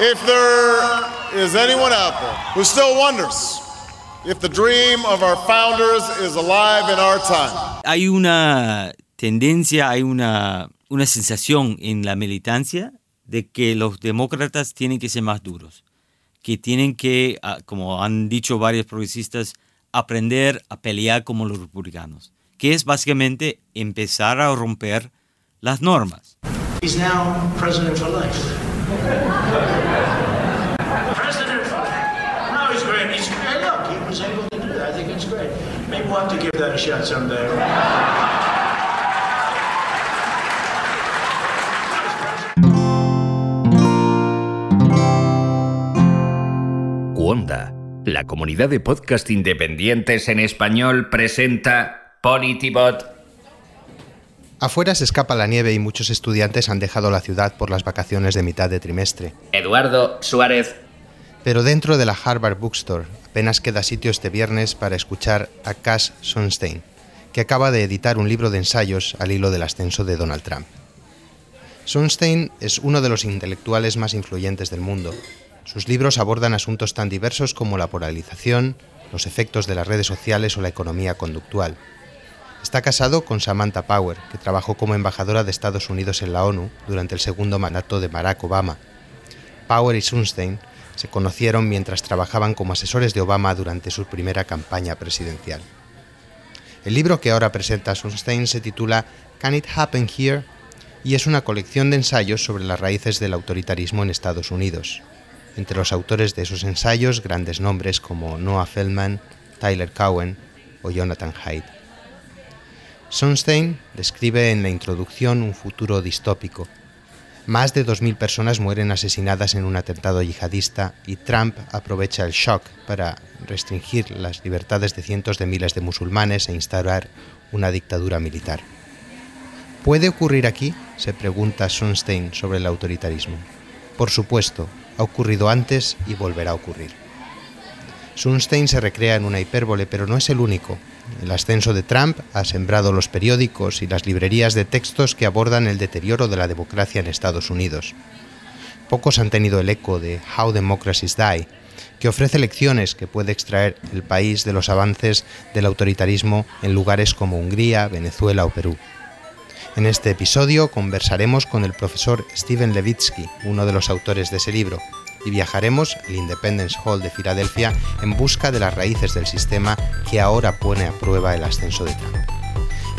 If there is anyone out there who still wonders if the dream of our founders is alive in our time. Hay una tendencia, hay una, una sensación en la militancia de que los demócratas tienen que ser más duros, que tienen que, ah, como han dicho varios progresistas, aprender a pelear como los republicanos, que es básicamente empezar a romper las normas. He's now president for life. President for life. No, he's great. He's great. Look, he was able to do that. I think it's great. Maybe we'll have to give that a shot someday. Wanda, la comunidad de podcast independientes en español, presenta Politibot. Afuera se escapa la nieve y muchos estudiantes han dejado la ciudad por las vacaciones de mitad de trimestre. Eduardo Suárez. Pero dentro de la Harvard Bookstore apenas queda sitio este viernes para escuchar a Cass Sunstein, que acaba de editar un libro de ensayos al hilo del ascenso de Donald Trump. Sunstein es uno de los intelectuales más influyentes del mundo. Sus libros abordan asuntos tan diversos como la polarización, los efectos de las redes sociales o la economía conductual. Está casado con Samantha Power, que trabajó como embajadora de Estados Unidos en la ONU durante el segundo mandato de Barack Obama. Power y Sunstein se conocieron mientras trabajaban como asesores de Obama durante su primera campaña presidencial. El libro que ahora presenta Sunstein se titula Can It Happen Here? y es una colección de ensayos sobre las raíces del autoritarismo en Estados Unidos. Entre los autores de esos ensayos, grandes nombres como Noah Feldman, Tyler Cowen o Jonathan Haidt. Sunstein describe en la introducción un futuro distópico. Más de 2.000 personas mueren asesinadas en un atentado yihadista y Trump aprovecha el shock para restringir las libertades de cientos de miles de musulmanes e instaurar una dictadura militar. ¿Puede ocurrir aquí? se pregunta Sunstein sobre el autoritarismo. Por supuesto, ha ocurrido antes y volverá a ocurrir. Sunstein se recrea en una hipérbole, pero no es el único. El ascenso de Trump ha sembrado los periódicos y las librerías de textos que abordan el deterioro de la democracia en Estados Unidos. Pocos han tenido el eco de How Democracies Die, que ofrece lecciones que puede extraer el país de los avances del autoritarismo en lugares como Hungría, Venezuela o Perú. En este episodio conversaremos con el profesor Steven Levitsky, uno de los autores de ese libro, y viajaremos al Independence Hall de Filadelfia en busca de las raíces del sistema que ahora pone a prueba el ascenso de Trump.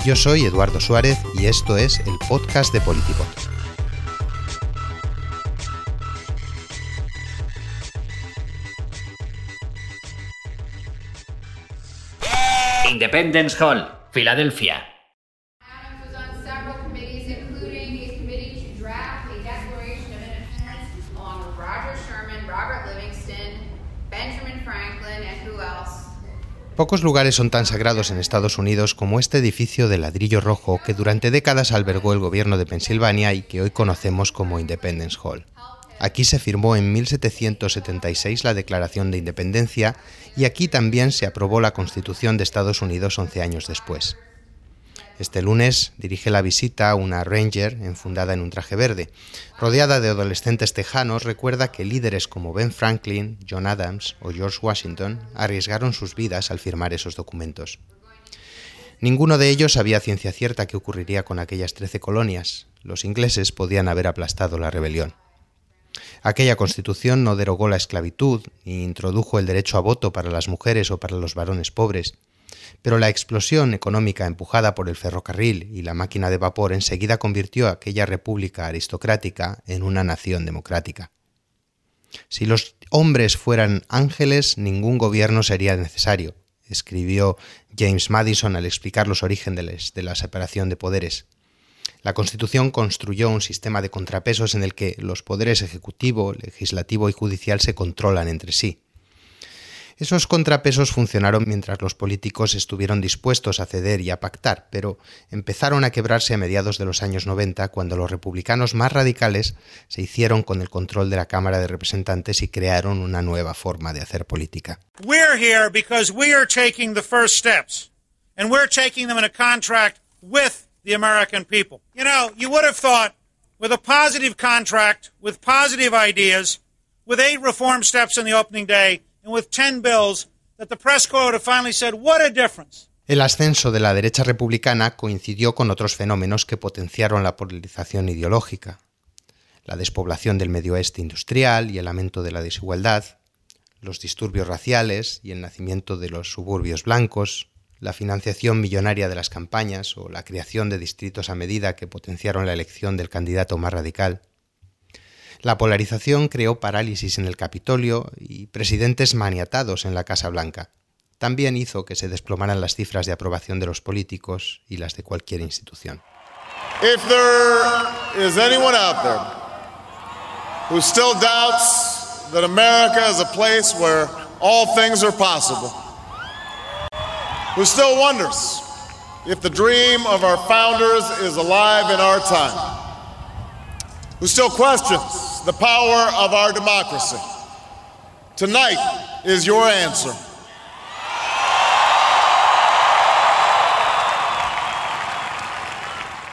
Yo soy Eduardo Suárez y esto es el podcast de Politibot. Independence Hall, Filadelfia. Adams was on several committees, including his committee to draft a Declaration of Independence, along with Roger Sherman, Robert Livingston, Benjamin Franklin, and who else? Pocos lugares son tan sagrados en Estados Unidos como este edificio de ladrillo rojo que durante décadas albergó el gobierno de Pensilvania y que hoy conocemos como Independence Hall. Aquí se firmó en 1776 la Declaración de Independencia y aquí también se aprobó la Constitución de Estados Unidos 11 años después. Este lunes dirige la visita a una Ranger enfundada en un traje verde. Rodeada de adolescentes tejanos, recuerda que líderes como Ben Franklin, John Adams o George Washington arriesgaron sus vidas al firmar esos documentos. Ninguno de ellos sabía ciencia cierta qué ocurriría con aquellas trece colonias. Los ingleses podían haber aplastado la rebelión. Aquella constitución no derogó la esclavitud ni introdujo el derecho a voto para las mujeres o para los varones pobres, pero la explosión económica empujada por el ferrocarril y la máquina de vapor enseguida convirtió a aquella república aristocrática en una nación democrática. Si los hombres fueran ángeles, ningún gobierno sería necesario, escribió James Madison al explicar los orígenes de la separación de poderes. La Constitución construyó un sistema de contrapesos en el que los poderes ejecutivo, legislativo y judicial se controlan entre sí. Esos contrapesos funcionaron mientras los políticos estuvieron dispuestos a ceder y a pactar, pero empezaron a quebrarse a mediados de los años 90 cuando los republicanos más radicales se hicieron con el control de la Cámara de Representantes y crearon una nueva forma de hacer política. We're here because we are taking the first steps, and we're taking them in a contract with the American people. You know, you would have thought with a positive contract, with positive ideas, with eight reform steps on the opening day and with 10 bills that the press quota finally said, What a difference. El ascenso de la derecha republicana coincidió con otros fenómenos que potenciaron la polarización ideológica. La despoblación del medio oeste industrial y el aumento de la desigualdad, los disturbios raciales y el nacimiento de los suburbios blancos, la financiación millonaria de las campañas o la creación de distritos a medida que potenciaron la elección del candidato más radical. La polarización creó parálisis en el Capitolio y presidentes maniatados en la Casa Blanca. También hizo que se desplomaran las cifras de aprobación de los políticos y las de cualquier institución. If there is anyone out there who still doubts that America is a place where all things are possible, who still wonders if the dream of our founders is alive in our time, who still questions the power of our democracy, tonight is your answer.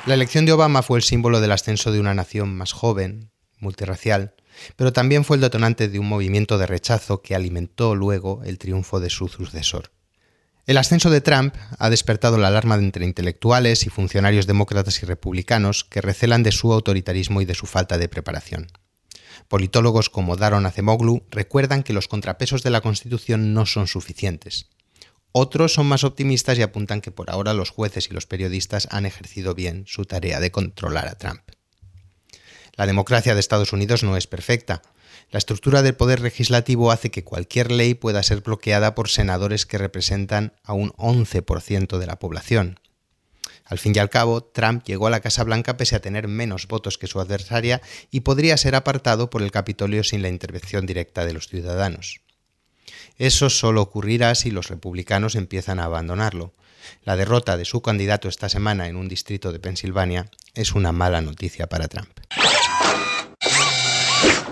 La elección de Obama fue el símbolo del ascenso de una nación más joven, multirracial, pero también fue el detonante de un movimiento de rechazo que alimentó luego el triunfo de su sucesor. El ascenso de Trump ha despertado la alarma entre intelectuales y funcionarios demócratas y republicanos que recelan de su autoritarismo y de su falta de preparación. Politólogos como Daron Acemoglu recuerdan que los contrapesos de la Constitución no son suficientes. Otros son más optimistas y apuntan que por ahora los jueces y los periodistas han ejercido bien su tarea de controlar a Trump. La democracia de Estados Unidos no es perfecta. La estructura del poder legislativo hace que cualquier ley pueda ser bloqueada por senadores que representan a un 11% de la población. Al fin y al cabo, Trump llegó a la Casa Blanca pese a tener menos votos que su adversaria y podría ser apartado por el Capitolio sin la intervención directa de los ciudadanos. Eso solo ocurrirá si los republicanos empiezan a abandonarlo. La derrota de su candidato esta semana en un distrito de Pensilvania es una mala noticia para Trump.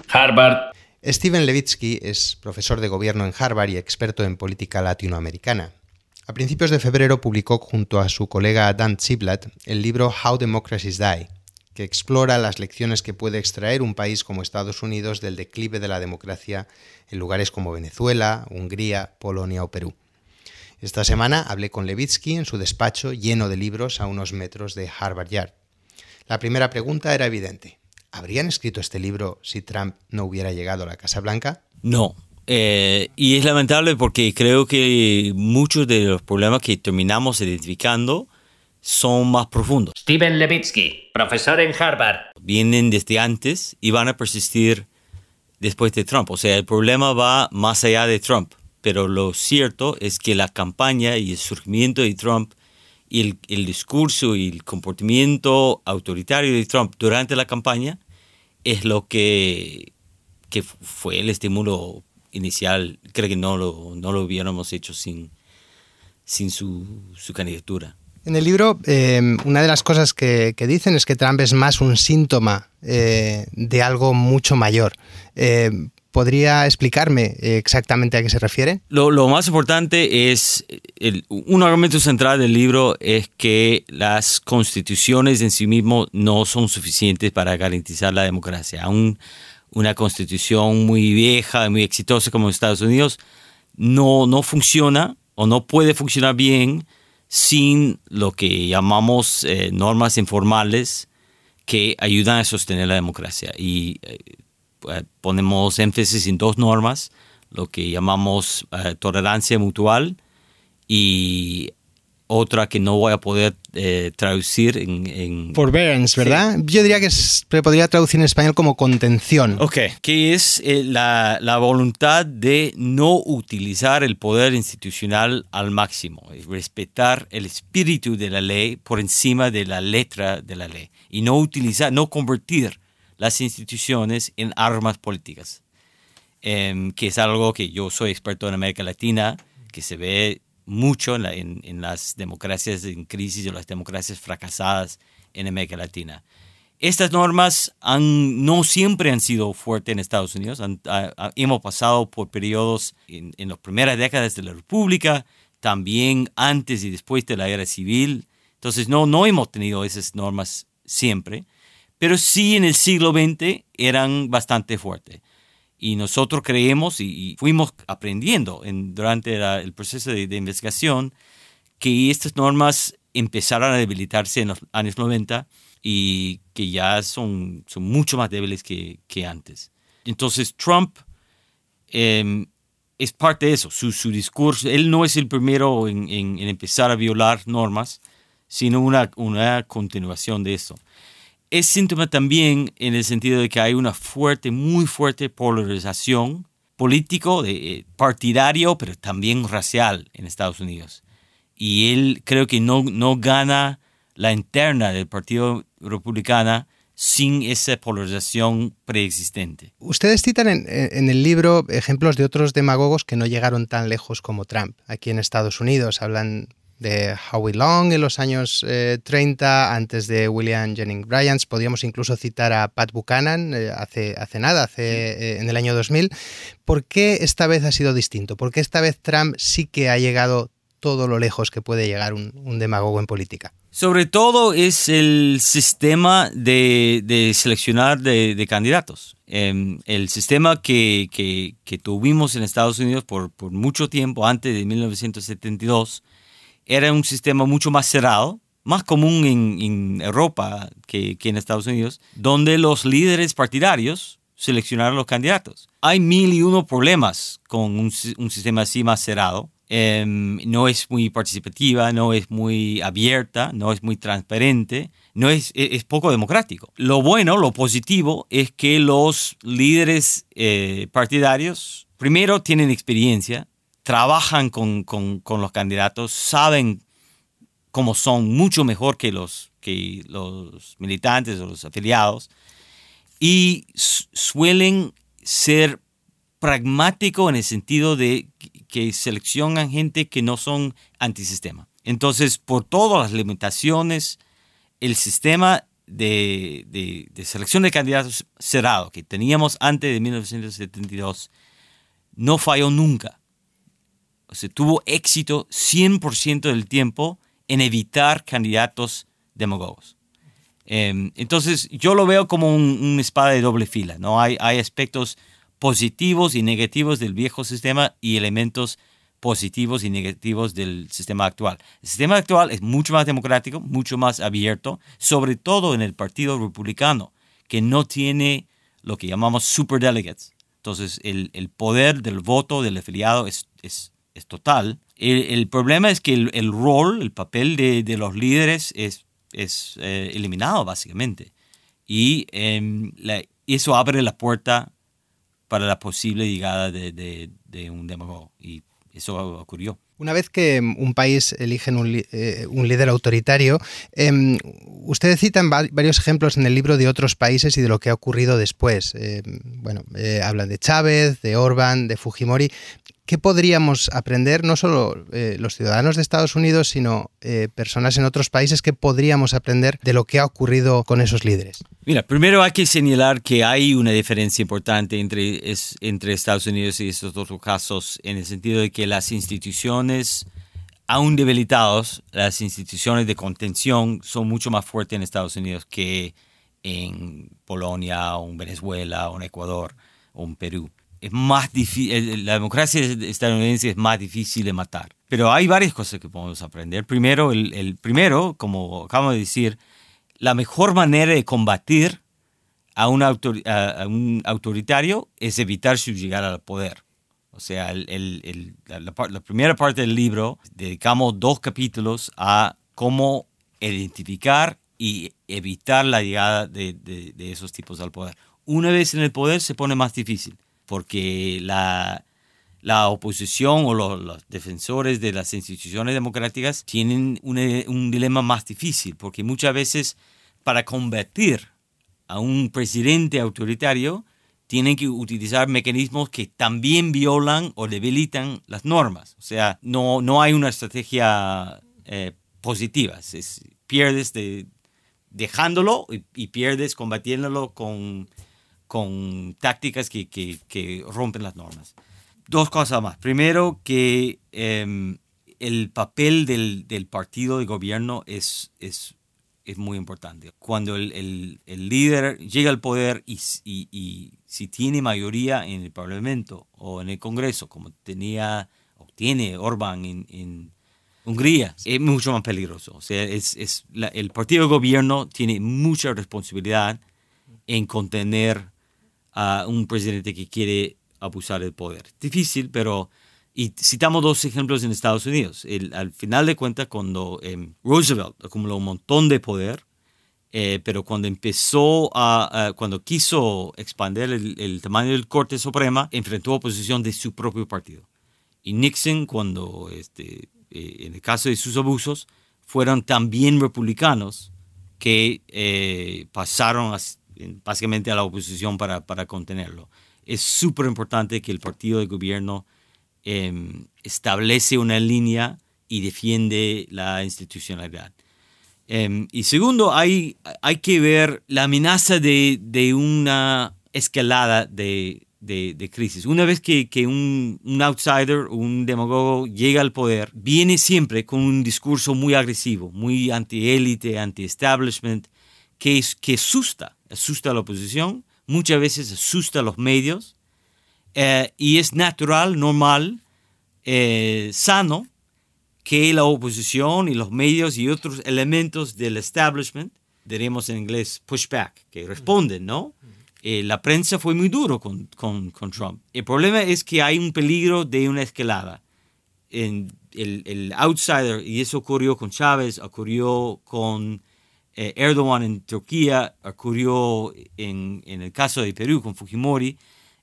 Harvard. Steven Levitsky es profesor de gobierno en Harvard y experto en política latinoamericana. A principios de febrero publicó junto a su colega Dan Ziblatt el libro How Democracies Die, que explora las lecciones que puede extraer un país como Estados Unidos del declive de la democracia en lugares como Venezuela, Hungría, Polonia o Perú. Esta semana hablé con Levitsky en su despacho lleno de libros a unos metros de Harvard Yard. La primera pregunta era evidente. ¿Habrían escrito este libro si Trump no hubiera llegado a la Casa Blanca? No. Eh, y es lamentable porque creo que muchos de los problemas que terminamos identificando son más profundos. Steven Levitsky, profesor en Harvard. Vienen desde antes y van a persistir después de Trump. O sea, el problema va más allá de Trump. Pero lo cierto es que la campaña y el surgimiento de Trump y el, el discurso y el comportamiento autoritario de Trump durante la campaña es lo que, que fue el estímulo inicial. Creo que no lo, no lo hubiéramos hecho sin, sin su, su candidatura. En el libro, eh, una de las cosas que, que, dicen es que Trump es más un síntoma eh, de algo mucho mayor. Eh, ¿Podría explicarme exactamente a qué se refiere? Lo, lo más importante es, el, un argumento central del libro es que las constituciones en sí mismo no son suficientes para garantizar la democracia. Aún una constitución muy vieja, muy exitosa como Estados Unidos, no, no funciona o no puede funcionar bien sin lo que llamamos eh, normas informales que ayudan a sostener la democracia. Y eh, ponemos énfasis en dos normas, lo que llamamos eh, tolerancia mutual y otra que no voy a poder eh, traducir en, en, Forbearance, ¿verdad? Sí. Yo diría que se podría traducir en español como contención. Ok, que es eh, la, la, voluntad de no utilizar el poder institucional al máximo, respetar el espíritu de la ley por encima de la letra de la ley y no utilizar, no convertir las instituciones en armas políticas, eh, que es algo que yo soy experto en América Latina, que se ve mucho en, la, en, en, las democracias en crisis o las democracias fracasadas en América Latina. Estas normas han, no siempre han sido fuertes en Estados Unidos. Hemos pasado por periodos en, en, las primeras décadas de la República, también antes y después de la guerra civil. Entonces no, no hemos tenido esas normas siempre, pero sí en el siglo XX eran bastante fuertes. Y nosotros creemos y, fuimos aprendiendo en, durante el proceso de, de, investigación que estas normas empezaron a debilitarse en los años 90 y que ya son, son mucho más débiles que, que antes. Entonces Trump eh, es parte de eso, su, su, discurso, él no es el primero en, en, en empezar a violar normas, sino una, una continuación de eso es síntoma también en el sentido de que hay una fuerte, muy fuerte polarización político, de, eh, partidario, pero también racial en Estados Unidos. Y él creo que no, no gana la interna del Partido Republicano sin esa polarización preexistente. Ustedes citan en, en, el libro ejemplos de otros demagogos que no llegaron tan lejos como Trump. Aquí en Estados Unidos hablan de Howie Long en los años eh, 30, antes de William Jennings Bryan. Podríamos incluso citar a Pat Buchanan eh, hace, hace nada, hace, eh, en el año 2000. ¿Por qué esta vez ha sido distinto? ¿Por qué esta vez Trump sí que ha llegado todo lo lejos que puede llegar un, un demagogo en política? Sobre todo es el sistema de, de seleccionar de, de candidatos. Eh, el sistema que, que, que, tuvimos en Estados Unidos por, por mucho tiempo, antes de 1972, era un sistema mucho más cerrado, más común en, en Europa que, que, en Estados Unidos, donde los líderes partidarios seleccionaron los candidatos. Hay mil y uno problemas con un, un sistema así más cerrado. Eh, no es muy participativa, no es muy abierta, no es muy transparente, no es, es poco democrático. Lo bueno, lo positivo, es que los líderes eh, partidarios, primero, tienen experiencia, trabajan con, con, los candidatos, saben cómo son mucho mejor que los, que los militantes o los afiliados y suelen ser pragmáticos en el sentido de que seleccionan gente que no son antisistema. Entonces, por todas las limitaciones, el sistema de, de, de selección de candidatos cerrado que teníamos antes de 1972 no falló nunca o tuvo éxito 100% del tiempo en evitar candidatos demagogos. Eh, entonces, yo lo veo como un, una espada de doble fila. ¿no? Hay, hay aspectos positivos y negativos del viejo sistema y elementos positivos y negativos del sistema actual. El sistema actual es mucho más democrático, mucho más abierto, sobre todo en el Partido Republicano, que no tiene lo que llamamos superdelegates. Entonces, el, el poder del voto del afiliado es es total. El, el, problema es que el, el rol, el papel de, de, los líderes es, es eh, eliminado básicamente. Y eh, la, eso abre la puerta para la posible llegada de, de, un demagogo. Y eso ocurrió. Una vez que un país elige un, eh, un líder autoritario, eh, ustedes citan va varios ejemplos en el libro de otros países y de lo que ha ocurrido después. Bueno, eh, hablan de Chávez, de Orbán, de Fujimori. ¿Qué podríamos aprender, no solo eh, los ciudadanos de Estados Unidos, sino eh, personas en otros países, qué podríamos aprender de lo que ha ocurrido con esos líderes? Mira, primero hay que señalar que hay una diferencia importante entre, es, entre Estados Unidos y estos otros casos, en el sentido de que las instituciones, aún debilitados, las instituciones de contención son mucho más fuertes en Estados Unidos que en Polonia, o en Venezuela, o en Ecuador, o en Perú es más difícil, la democracia estadounidense es más difícil de matar. Pero hay varias cosas que podemos aprender. Primero, el, el primero, como acabo de decir, la mejor manera de combatir a un, autor, a, un autoritario es evitar su llegada al poder. O sea, el, el, la, la, primera parte del libro dedicamos dos capítulos a cómo identificar y evitar la llegada de, de, de esos tipos al poder. Una vez en el poder se pone más difícil porque la, la oposición o los, defensores de las instituciones democráticas tienen un, un, dilema más difícil, porque muchas veces para combatir a un presidente autoritario tienen que utilizar mecanismos que también violan o debilitan las normas. O sea, no, no hay una estrategia eh, positiva. Es, pierdes de, dejándolo y, y pierdes combatiéndolo con con tácticas que, que, que, rompen las normas. Dos cosas más. Primero, que eh, el papel del, del, partido de gobierno es, es es muy importante. Cuando el, el- el líder llega al poder y- y si tiene mayoría en el Parlamento o en el Congreso, como tenía o tiene Orbán en, en Hungría, es mucho más peligroso. O sea, es, es la- el partido de gobierno tiene mucha responsabilidad en contener a un presidente que quiere abusar del poder. Difícil, pero... Y citamos dos ejemplos en Estados Unidos. El- al final de cuentas, cuando em, Roosevelt acumuló un montón de poder, eh, pero cuando empezó a, a- cuando quiso expandir el, el tamaño del Corte Suprema, enfrentó oposición de su propio partido. Y Nixon, cuando, este, eh, en el caso de sus abusos, fueron también republicanos que eh, pasaron as- en- básicamente a la oposición para, para contenerlo. Es súper importante que el partido de gobierno em, establece una línea y defiende la institucionalidad. Em, y segundo, hay, hay que ver la amenaza de, de una escalada de, de- de crisis. Una vez que, que un, un outsider, un demagogo llega al poder, viene siempre con un discurso muy agresivo, muy anti-élite, anti-establishment, que, es- que asusta, asusta a la oposición, muchas veces asusta a los medios, eh, y es natural, normal, eh, sano, que la oposición y los medios y otros elementos del establishment, diríamos en inglés pushback, que responden, ¿no? Eh, la prensa fue muy duro con, con, con Trump. El problema es que hay un peligro de una escalada. En el, el outsider, y eso ocurrió con Chávez, ocurrió con eh, Erdogan en Turquía, ocurrió en, en el caso de Perú con Fujimori.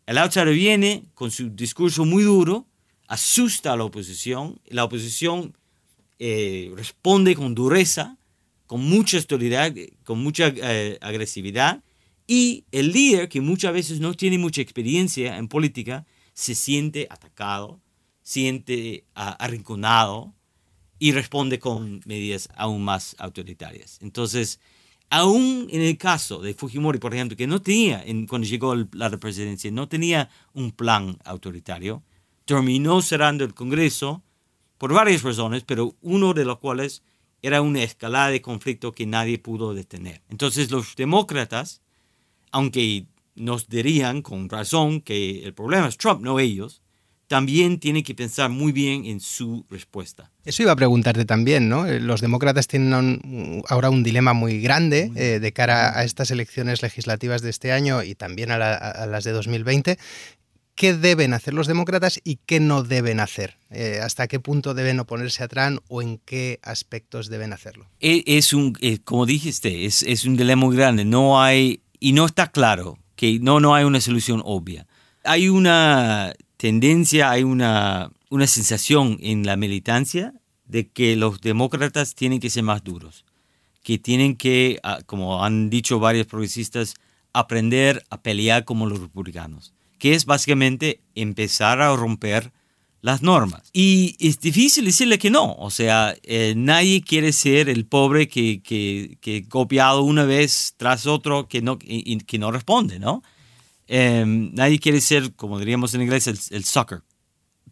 El outsider viene con su discurso muy duro, asusta a la oposición, la oposición eh, responde con dureza, con mucha autoridad, con mucha eh, agresividad, y el líder, que muchas veces no tiene mucha experiencia en política, se siente atacado, siente arrinconado y responde con medidas aún más autoritarias. Entonces, aún en el caso de Fujimori, por ejemplo, que no tenía, en- cuando llegó la presidencia, no tenía un plan autoritario, terminó cerrando el Congreso por varias razones, pero uno de los cuales era una escalada de conflicto que nadie pudo detener. Entonces los demócratas, aunque nos dirían con razón que el problema es Trump, no ellos, también tienen que pensar muy bien en su respuesta. Eso iba a preguntarte también, ¿no? Eh, Los demócratas tienen un- ahora un dilema muy grande eh, de cara a estas elecciones legislativas de este año y también a, la- a las de 2020. ¿Qué deben hacer los demócratas y qué no deben hacer? Eh, ¿Hasta qué punto deben oponerse a Trump o en qué aspectos deben hacerlo? E- Es un, como dijiste, es, es un dilema muy grande. No hay, y no está claro que no, no hay una solución obvia. Hay una tendencia, hay una, una sensación en la militancia de que los demócratas tienen que ser más duros, que tienen que, ah, como han dicho varios progresistas, aprender a pelear como los republicanos, que es básicamente empezar a romper las normas. Y es difícil decirle que no, o sea, eh, nadie quiere ser el pobre que, que, que copiado una vez tras otro que no, que no responde, ¿no? Eh, nadie quiere ser, como diríamos en inglés, el, el sucker.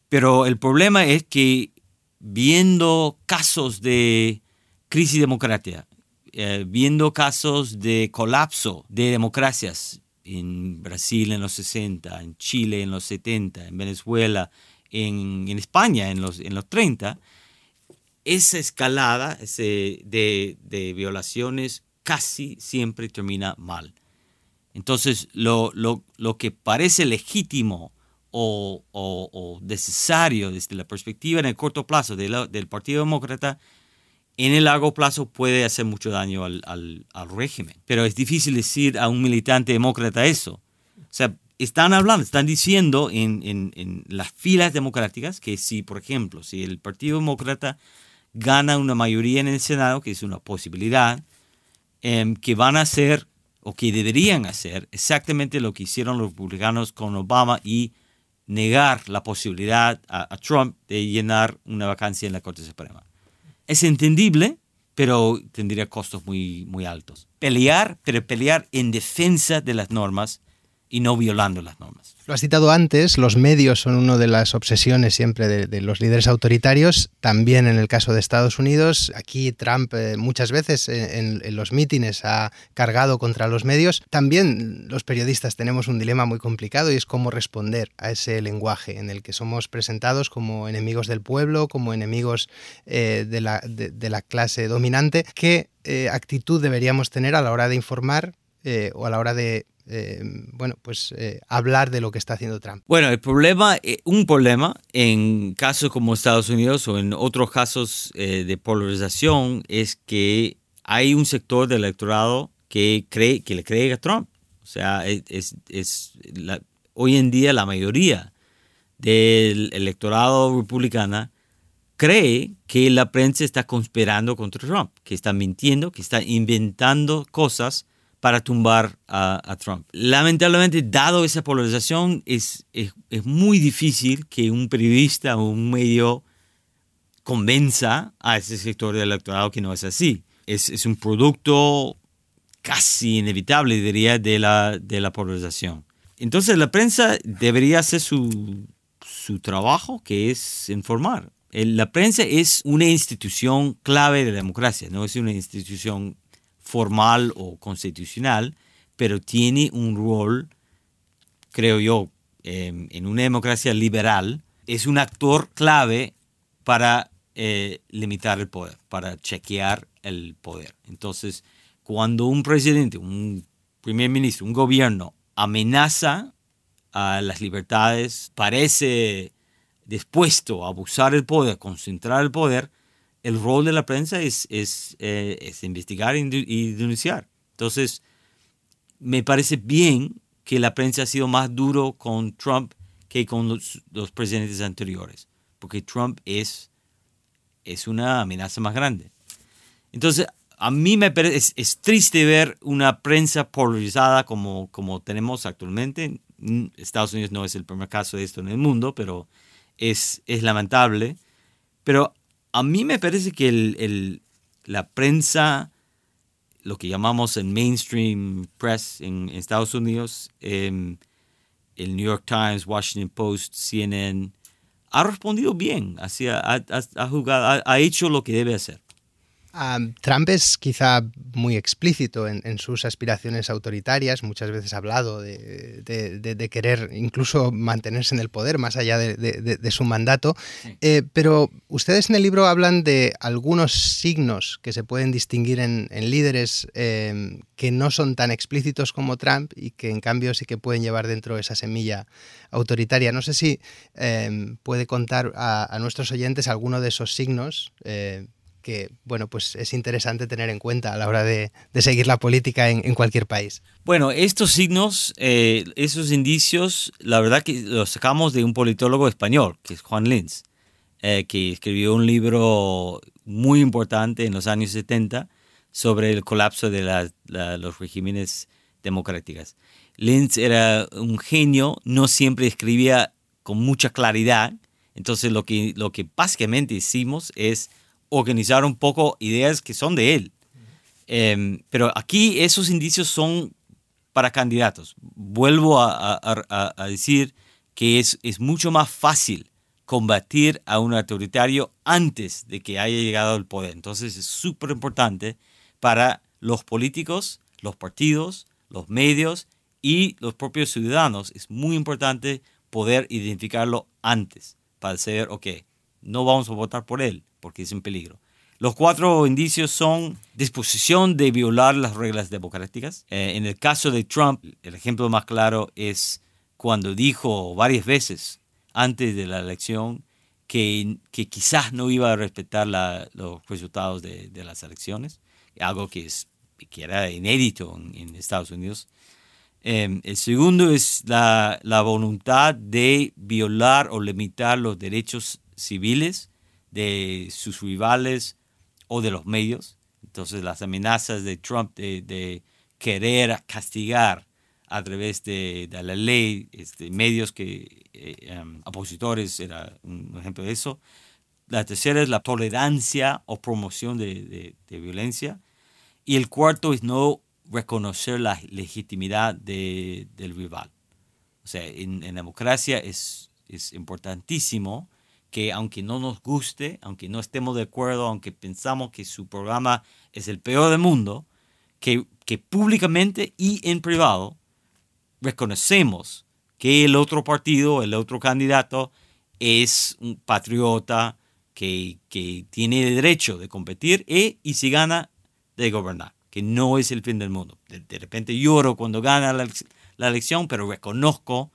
Pero el problema es que viendo casos de crisis democrática, eh, viendo casos de colapso de democracias en Brasil en los 60, en Chile en los 70, en Venezuela, en, en España en los, en los 30, esa escalada ese de, de violaciones casi siempre termina mal. Entonces, lo, lo- lo que parece legítimo o, o- necesario desde la perspectiva en el corto plazo de del Partido Demócrata, en el largo plazo puede hacer mucho daño al, al- al régimen. Pero es difícil decir a un militante demócrata eso. O sea, están hablando, están diciendo en, en- en las filas democráticas que si, por ejemplo, si el Partido Demócrata gana una mayoría en el Senado, que es una posibilidad, em, que van a hacer o que deberían hacer exactamente lo que hicieron los republicanos con Obama y negar la posibilidad a, Trump de llenar una vacancia en la Corte Suprema. Es entendible, pero tendría costos muy, muy altos. Pelear, pero pelear en defensa de las normas y no violando las normas. Lo has citado antes, los medios son una de las obsesiones siempre de, los líderes autoritarios, también en el caso de Estados Unidos. Aquí Trump eh, muchas veces en, los mítines ha cargado contra los medios. También los periodistas tenemos un dilema muy complicado y es cómo responder a ese lenguaje en el que somos presentados como enemigos del pueblo, como enemigos eh, de, la, clase dominante. ¿Qué eh, actitud deberíamos tener a la hora de informar o a la hora de eh, bueno, pues eh, hablar de lo que está haciendo Trump. Bueno, el problema, eh, un problema en casos como Estados Unidos o en otros casos de polarización es que hay un sector del electorado que cree que le cree a Trump. O sea, es, hoy en día la mayoría del electorado republicano cree que la prensa está conspirando contra Trump, que está mintiendo, que está inventando cosas para tumbar a, Trump. Lamentablemente, dado esa polarización, es, es, muy difícil que un periodista o un medio convenza a ese sector del electorado que no es así. Es, es un producto casi inevitable, diría, de la, de la polarización. Entonces, la prensa debería hacer su, su trabajo, que es informar. La prensa es una institución clave de la democracia, no es una institución formal o constitucional, pero tiene un rol, creo yo, en una democracia liberal, es un actor clave para eh, limitar el poder, para chequear el poder. Entonces, cuando un presidente, un primer ministro, un gobierno amenaza a las libertades, parece dispuesto a abusar el poder, concentrar el poder, el rol de la prensa es, es, eh, es investigar y denunciar. Entonces, me parece bien que la prensa ha sido más duro con Trump que con los, presidentes anteriores, porque Trump es, es una amenaza más grande. Entonces, a mí me parece, es, triste ver una prensa polarizada como, como tenemos actualmente. Estados Unidos no es el primer caso de esto en el mundo, pero es, es lamentable. Pero a mí me parece que el, la prensa, lo que llamamos el mainstream press en, Estados Unidos, em, el New York Times, Washington Post, CNN, ha respondido bien, ha, jugado, ha hecho lo que debe hacer. Trump es quizá muy explícito en, sus aspiraciones autoritarias, muchas veces ha hablado de, querer incluso mantenerse en el poder más allá de, su mandato, eh, pero ustedes en el libro hablan de algunos signos que se pueden distinguir en, líderes eh, que no son tan explícitos como Trump y que en cambio sí que pueden llevar dentro esa semilla autoritaria. No sé si eh, puede contar a, nuestros oyentes alguno de esos signos que bueno, pues es interesante tener en cuenta a la hora de, seguir la política en, cualquier país. Bueno, estos signos, eh, esos indicios, la verdad que los sacamos de un politólogo español, que es Juan Linz, eh, que escribió un libro muy importante en los años 70 sobre el colapso de los regímenes democráticos. Linz era un genio, no siempre escribía con mucha claridad, entonces lo que, lo que básicamente hicimos es organizar un poco ideas que son de él. Em, pero aquí esos indicios son para candidatos. Vuelvo a, decir que es, es, mucho más fácil combatir a un autoritario antes de que haya llegado al poder. Entonces es súper importante para los políticos, los partidos, los medios y los propios ciudadanos. Es muy importante poder identificarlo antes para saber, ok, no vamos a votar por él, porque es un peligro. Los cuatro indicios son disposición de violar las reglas democráticas. Eh, en el caso de Trump, el ejemplo más claro es cuando dijo varias veces antes de la elección que, que quizás no iba a respetar los resultados de, las elecciones, algo que, es, que era inédito en, Estados Unidos. Eh, el segundo es la, la voluntad de violar o limitar los derechos civiles de sus rivales o de los medios. Entonces las amenazas de Trump de, querer castigar a través de, la ley este, medios que eh, em, opositores era un ejemplo de eso. La tercera es la tolerancia o promoción de, violencia. Y el cuarto es no reconocer la legitimidad del rival. sea, en, en democracia es, es importantísimo que aunque no nos guste, aunque no estemos de acuerdo, aunque pensamos que su programa es el peor del mundo, que, que públicamente y en privado reconocemos que el otro partido, el otro candidato, es un patriota que, que tiene derecho de competir y, y si gana, de gobernar, que no es el fin del mundo. De, repente lloro cuando gana la, elección, pero reconozco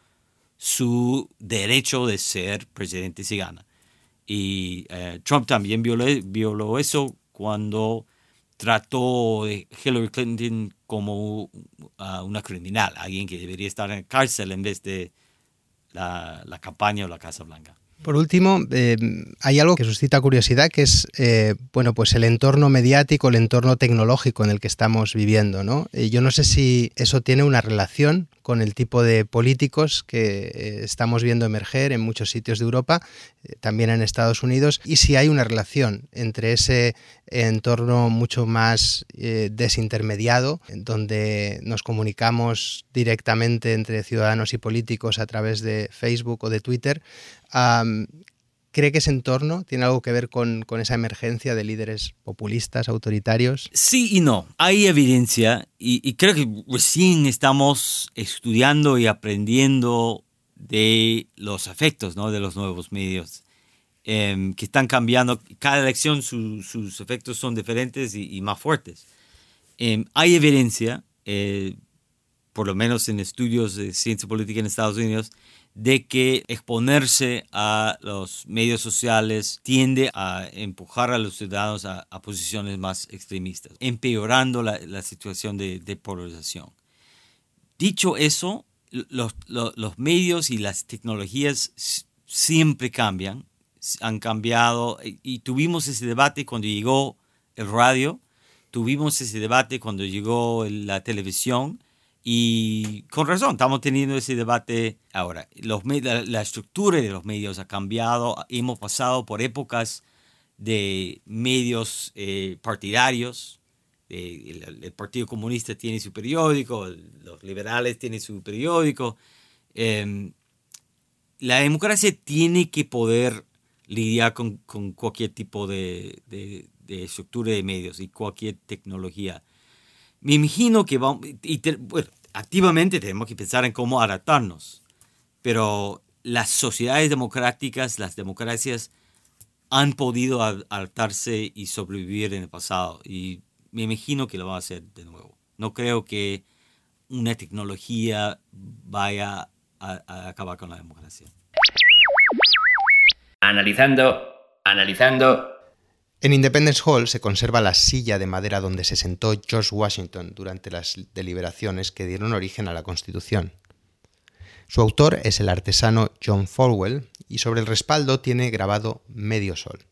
su derecho de ser presidente si gana. Y eh, Trump también violó, violó eso cuando trató de Hillary Clinton como uh, una criminal, alguien que debería estar en cárcel en vez de la, la campaña o la Casa Blanca. Por último, eh, hay algo que suscita curiosidad, que es eh, bueno, pues el entorno mediático, el entorno tecnológico en el que estamos viviendo. ¿no? Eh, yo no sé si eso tiene una relación con el tipo de políticos que estamos viendo emerger en muchos sitios de Europa, también en Estados Unidos, y si hay una relación entre ese entorno mucho más desintermediado, donde nos comunicamos directamente entre ciudadanos y políticos a través de Facebook o de Twitter, ¿Cree que ese entorno tiene algo que ver con, con, esa emergencia de líderes populistas, autoritarios? Sí y no. Hay evidencia y, y, creo que recién estamos estudiando y aprendiendo de los efectos ¿no? de los nuevos medios eh, que están cambiando. Cada elección su, sus efectos son diferentes y, y más fuertes. Eh, hay evidencia, eh, por lo menos en estudios de ciencia política en Estados Unidos, de que exponerse a los medios sociales tiende a empujar a los ciudadanos a, posiciones más extremistas, empeorando la, la situación de, polarización. Dicho eso, los, los, los, medios y las tecnologías siempre cambian, han cambiado y tuvimos ese debate cuando llegó el radio, tuvimos ese debate cuando llegó la televisión, y con razón, estamos teniendo ese debate ahora. Los, la, estructura de los medios ha cambiado. Hemos pasado por épocas de medios eh, partidarios. Eh, el, Partido Comunista tiene su periódico, los liberales tienen su periódico. Eh, la democracia tiene que poder lidiar con, cualquier tipo de estructura de medios y cualquier tecnología me imagino que vamos, y te, bueno, activamente tenemos que pensar en cómo adaptarnos, pero las sociedades democráticas, las democracias, han podido adaptarse y sobrevivir en el pasado y me imagino que lo van a hacer de nuevo. No creo que una tecnología vaya a, a acabar con la democracia. Analizando, analizando. En Independence Hall se conserva la silla de madera donde se sentó George Washington durante las deliberaciones que dieron origen a la Constitución. Su autor es el artesano John Falwell y sobre el respaldo tiene grabado medio sol.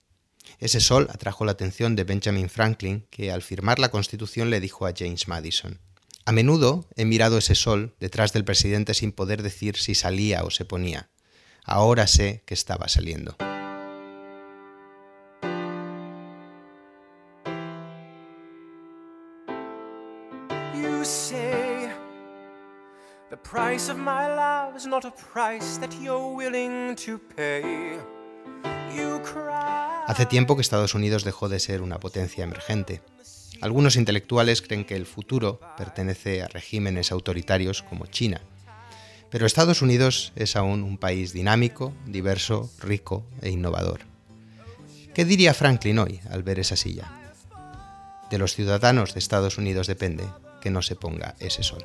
Ese sol atrajo la atención de Benjamin Franklin, que al firmar la Constitución le dijo a James Madison, A menudo he mirado ese sol detrás del presidente sin poder decir si salía o se ponía. Ahora sé que estaba saliendo. Price of my love is not a price that you're willing to pay. You cry. Hace tiempo que Estados Unidos dejó de ser una potencia emergente. Algunos intelectuales creen que el futuro pertenece a regímenes autoritarios como China. Pero Estados Unidos es aún un país dinámico, diverso, rico e innovador. ¿Qué diría Franklin hoy al ver esa silla? De los ciudadanos de Estados Unidos depende que no se ponga ese sol.